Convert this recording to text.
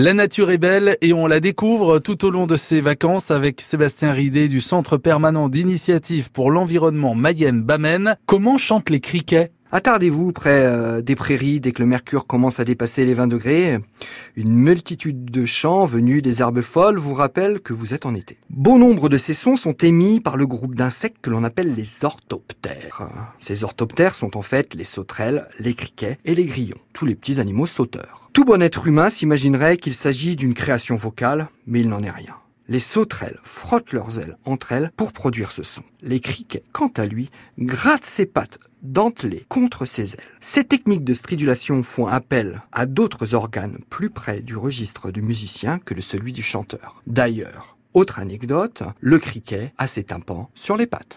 La nature est belle et on la découvre tout au long de ses vacances avec Sébastien Ridé du Centre permanent d'initiative pour l'environnement Mayenne-Bamène. Comment chantent les criquets? Attardez-vous près euh, des prairies dès que le mercure commence à dépasser les 20 degrés. Une multitude de chants venus des herbes folles vous rappellent que vous êtes en été. Bon nombre de ces sons sont émis par le groupe d'insectes que l'on appelle les orthoptères. Ces orthoptères sont en fait les sauterelles, les criquets et les grillons, tous les petits animaux sauteurs. Tout bon être humain s'imaginerait qu'il s'agit d'une création vocale, mais il n'en est rien. Les sauterelles frottent leurs ailes entre elles pour produire ce son. Les criquets, quant à lui, grattent ses pattes dentelées contre ses ailes. Ces techniques de stridulation font appel à d'autres organes plus près du registre du musicien que de celui du chanteur. D'ailleurs, autre anecdote, le criquet a ses tympans sur les pattes.